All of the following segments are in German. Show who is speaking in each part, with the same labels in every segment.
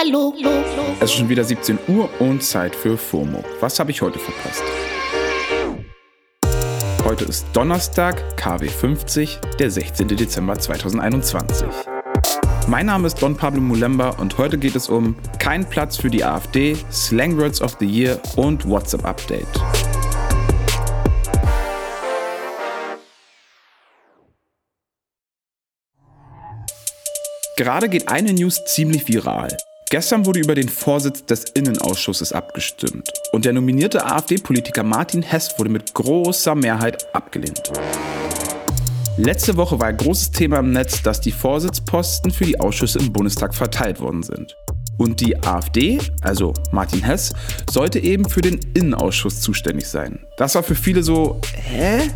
Speaker 1: hallo.
Speaker 2: Es ist schon wieder 17 Uhr und Zeit für FOMO. Was habe ich heute verpasst? Heute ist Donnerstag, KW 50, der 16. Dezember 2021. Mein Name ist Don Pablo Mulemba und heute geht es um Kein Platz für die AfD, Slangwords of the Year und WhatsApp Update. Gerade geht eine News ziemlich viral. Gestern wurde über den Vorsitz des Innenausschusses abgestimmt und der nominierte AfD-Politiker Martin Hess wurde mit großer Mehrheit abgelehnt. Letzte Woche war ein großes Thema im Netz, dass die Vorsitzposten für die Ausschüsse im Bundestag verteilt worden sind. Und die AfD, also Martin Hess, sollte eben für den Innenausschuss zuständig sein. Das war für viele so, hä?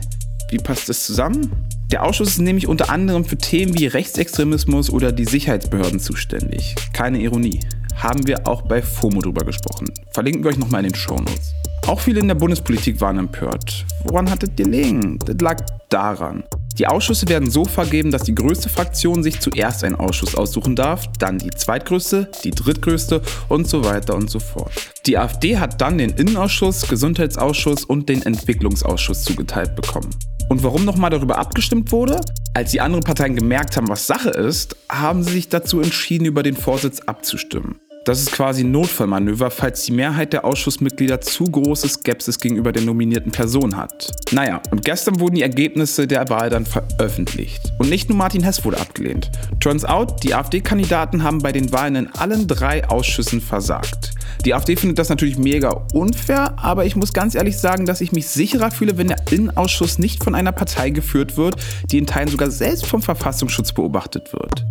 Speaker 2: Wie passt das zusammen? Der Ausschuss ist nämlich unter anderem für Themen wie Rechtsextremismus oder die Sicherheitsbehörden zuständig. Keine Ironie. Haben wir auch bei FOMO drüber gesprochen. Verlinken wir euch nochmal in den Shownotes. Auch viele in der Bundespolitik waren empört. Woran hattet ihr gelegen? Das lag daran. Die Ausschüsse werden so vergeben, dass die größte Fraktion sich zuerst einen Ausschuss aussuchen darf, dann die zweitgrößte, die drittgrößte und so weiter und so fort. Die AfD hat dann den Innenausschuss, Gesundheitsausschuss und den Entwicklungsausschuss zugeteilt bekommen. Und warum nochmal darüber abgestimmt wurde? Als die anderen Parteien gemerkt haben, was Sache ist, haben sie sich dazu entschieden, über den Vorsitz abzustimmen. Das ist quasi ein Notfallmanöver, falls die Mehrheit der Ausschussmitglieder zu große Skepsis gegenüber der nominierten Person hat. Naja, und gestern wurden die Ergebnisse der Wahl dann veröffentlicht. Und nicht nur Martin Hess wurde abgelehnt. Turns out, die AfD-Kandidaten haben bei den Wahlen in allen drei Ausschüssen versagt. Die AfD findet das natürlich mega unfair, aber ich muss ganz ehrlich sagen, dass ich mich sicherer fühle, wenn der Innenausschuss nicht von einer Partei geführt wird, die in Teilen sogar selbst vom Verfassungsschutz beobachtet wird.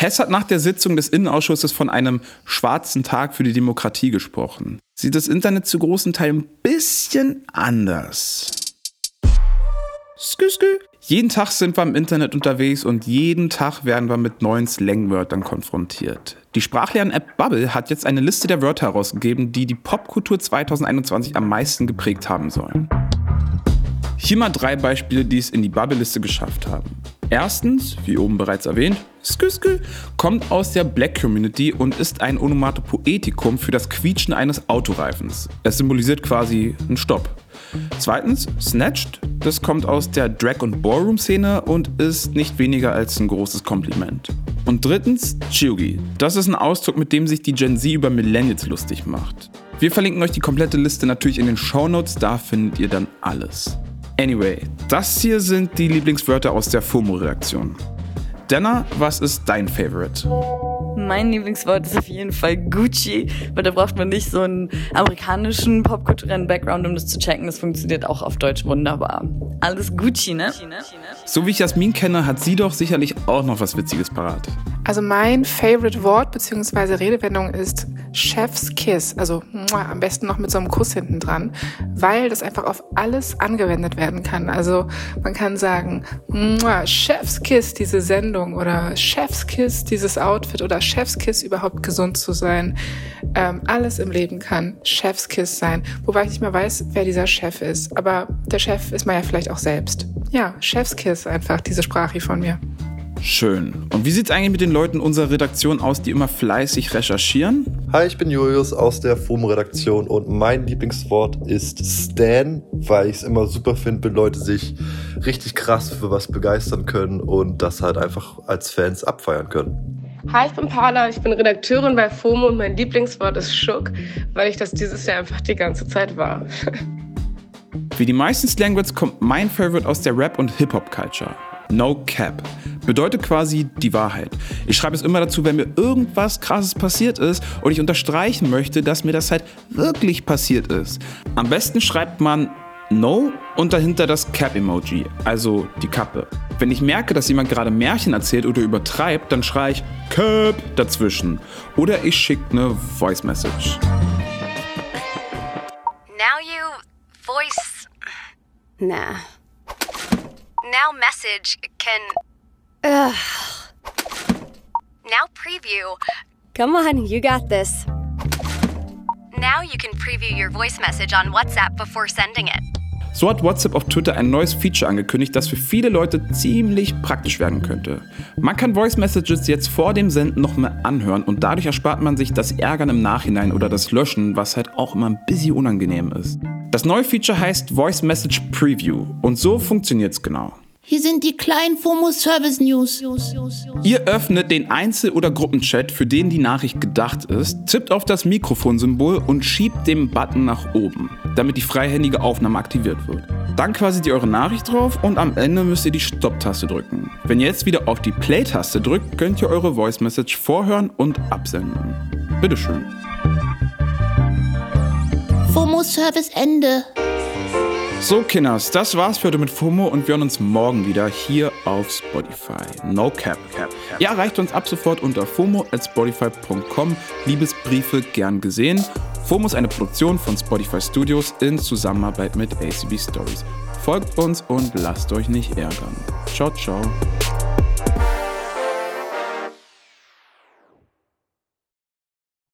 Speaker 2: Hess hat nach der Sitzung des Innenausschusses von einem schwarzen Tag für die Demokratie gesprochen. Sieht das Internet zu großen Teilen ein bisschen anders. Skü, skü. Jeden Tag sind wir im Internet unterwegs und jeden Tag werden wir mit neuen Slangwörtern konfrontiert. Die Sprachlern-App Bubble hat jetzt eine Liste der Wörter herausgegeben, die die Popkultur 2021 am meisten geprägt haben sollen. Hier mal drei Beispiele, die es in die Bubble-Liste geschafft haben. Erstens, wie oben bereits erwähnt, Skü kommt aus der Black Community und ist ein Onomatopoetikum für das Quietschen eines Autoreifens. Es symbolisiert quasi einen Stopp. Zweitens, Snatched, das kommt aus der Drag- und Ballroom-Szene und ist nicht weniger als ein großes Kompliment. Und drittens, Chiugi, das ist ein Ausdruck, mit dem sich die Gen Z über Millennials lustig macht. Wir verlinken euch die komplette Liste natürlich in den Show Notes, da findet ihr dann alles. Anyway, das hier sind die Lieblingswörter aus der FOMO-Reaktion. Denner, was ist dein Favorite?
Speaker 3: Mein Lieblingswort ist auf jeden Fall Gucci, weil da braucht man nicht so einen amerikanischen popkulturellen Background, um das zu checken. Das funktioniert auch auf Deutsch wunderbar. Alles Gucci, ne?
Speaker 2: So wie ich Jasmin kenne, hat sie doch sicherlich auch noch was Witziges parat.
Speaker 4: Also mein Favorite Wort bzw. Redewendung ist Chef's Kiss. Also am besten noch mit so einem Kuss hinten dran, weil das einfach auf alles angewendet werden kann. Also man kann sagen, Chef's Kiss, diese Sendung oder Chef's Kiss, dieses Outfit oder Chef's Kiss überhaupt gesund zu sein. Ähm, alles im Leben kann Chef's Kiss sein. Wobei ich nicht mehr weiß, wer dieser Chef ist. Aber der Chef ist man ja vielleicht auch selbst. Ja, Chef's Kiss einfach, diese Sprache von mir.
Speaker 2: Schön. Und wie sieht es eigentlich mit den Leuten unserer Redaktion aus, die immer fleißig recherchieren?
Speaker 5: Hi, ich bin Julius aus der FOMO-Redaktion und mein Lieblingswort ist Stan, weil ich es immer super finde, wenn Leute sich richtig krass für was begeistern können und das halt einfach als Fans abfeiern können.
Speaker 6: Hi, ich bin Paula, ich bin Redakteurin bei FOMO und mein Lieblingswort ist Schuck, weil ich das dieses Jahr einfach die ganze Zeit war.
Speaker 2: Wie die meisten Slangwords kommt mein Favorite aus der Rap- und Hip-Hop-Culture. No Cap. Bedeutet quasi die Wahrheit. Ich schreibe es immer dazu, wenn mir irgendwas krasses passiert ist und ich unterstreichen möchte, dass mir das halt wirklich passiert ist. Am besten schreibt man No und dahinter das Cap-Emoji, also die Kappe. Wenn ich merke, dass jemand gerade Märchen erzählt oder übertreibt, dann schreie ich Cap dazwischen. Oder ich schicke eine Voice Message.
Speaker 7: Now you voice. Nah. Now message can. Ugh. Now preview.
Speaker 8: Come on, you got this.
Speaker 7: Now you can preview your voice message on WhatsApp before sending it.
Speaker 2: So hat WhatsApp auf Twitter ein neues Feature angekündigt, das für viele Leute ziemlich praktisch werden könnte. Man kann Voice Messages jetzt vor dem Senden noch mehr anhören und dadurch erspart man sich das Ärgern im Nachhinein oder das Löschen, was halt auch immer ein bisschen unangenehm ist. Das neue Feature heißt Voice Message Preview und so funktioniert es genau.
Speaker 1: Hier sind die kleinen FOMO Service News.
Speaker 2: Ihr öffnet den Einzel- oder Gruppenchat, für den die Nachricht gedacht ist, tippt auf das Mikrofonsymbol und schiebt den Button nach oben, damit die freihändige Aufnahme aktiviert wird. Dann quasi ihr eure Nachricht drauf und am Ende müsst ihr die Stopp-Taste drücken. Wenn ihr jetzt wieder auf die Play-Taste drückt, könnt ihr eure Voice Message vorhören und absenden. Bitteschön.
Speaker 1: FOMO Service Ende.
Speaker 2: So, Kinders, das war's für heute mit FOMO und wir hören uns morgen wieder hier auf Spotify. No cap. cap, cap. Ihr erreicht uns ab sofort unter fomo.spotify.com. Liebesbriefe gern gesehen. FOMO ist eine Produktion von Spotify Studios in Zusammenarbeit mit ACB Stories. Folgt uns und lasst euch nicht ärgern. Ciao, ciao.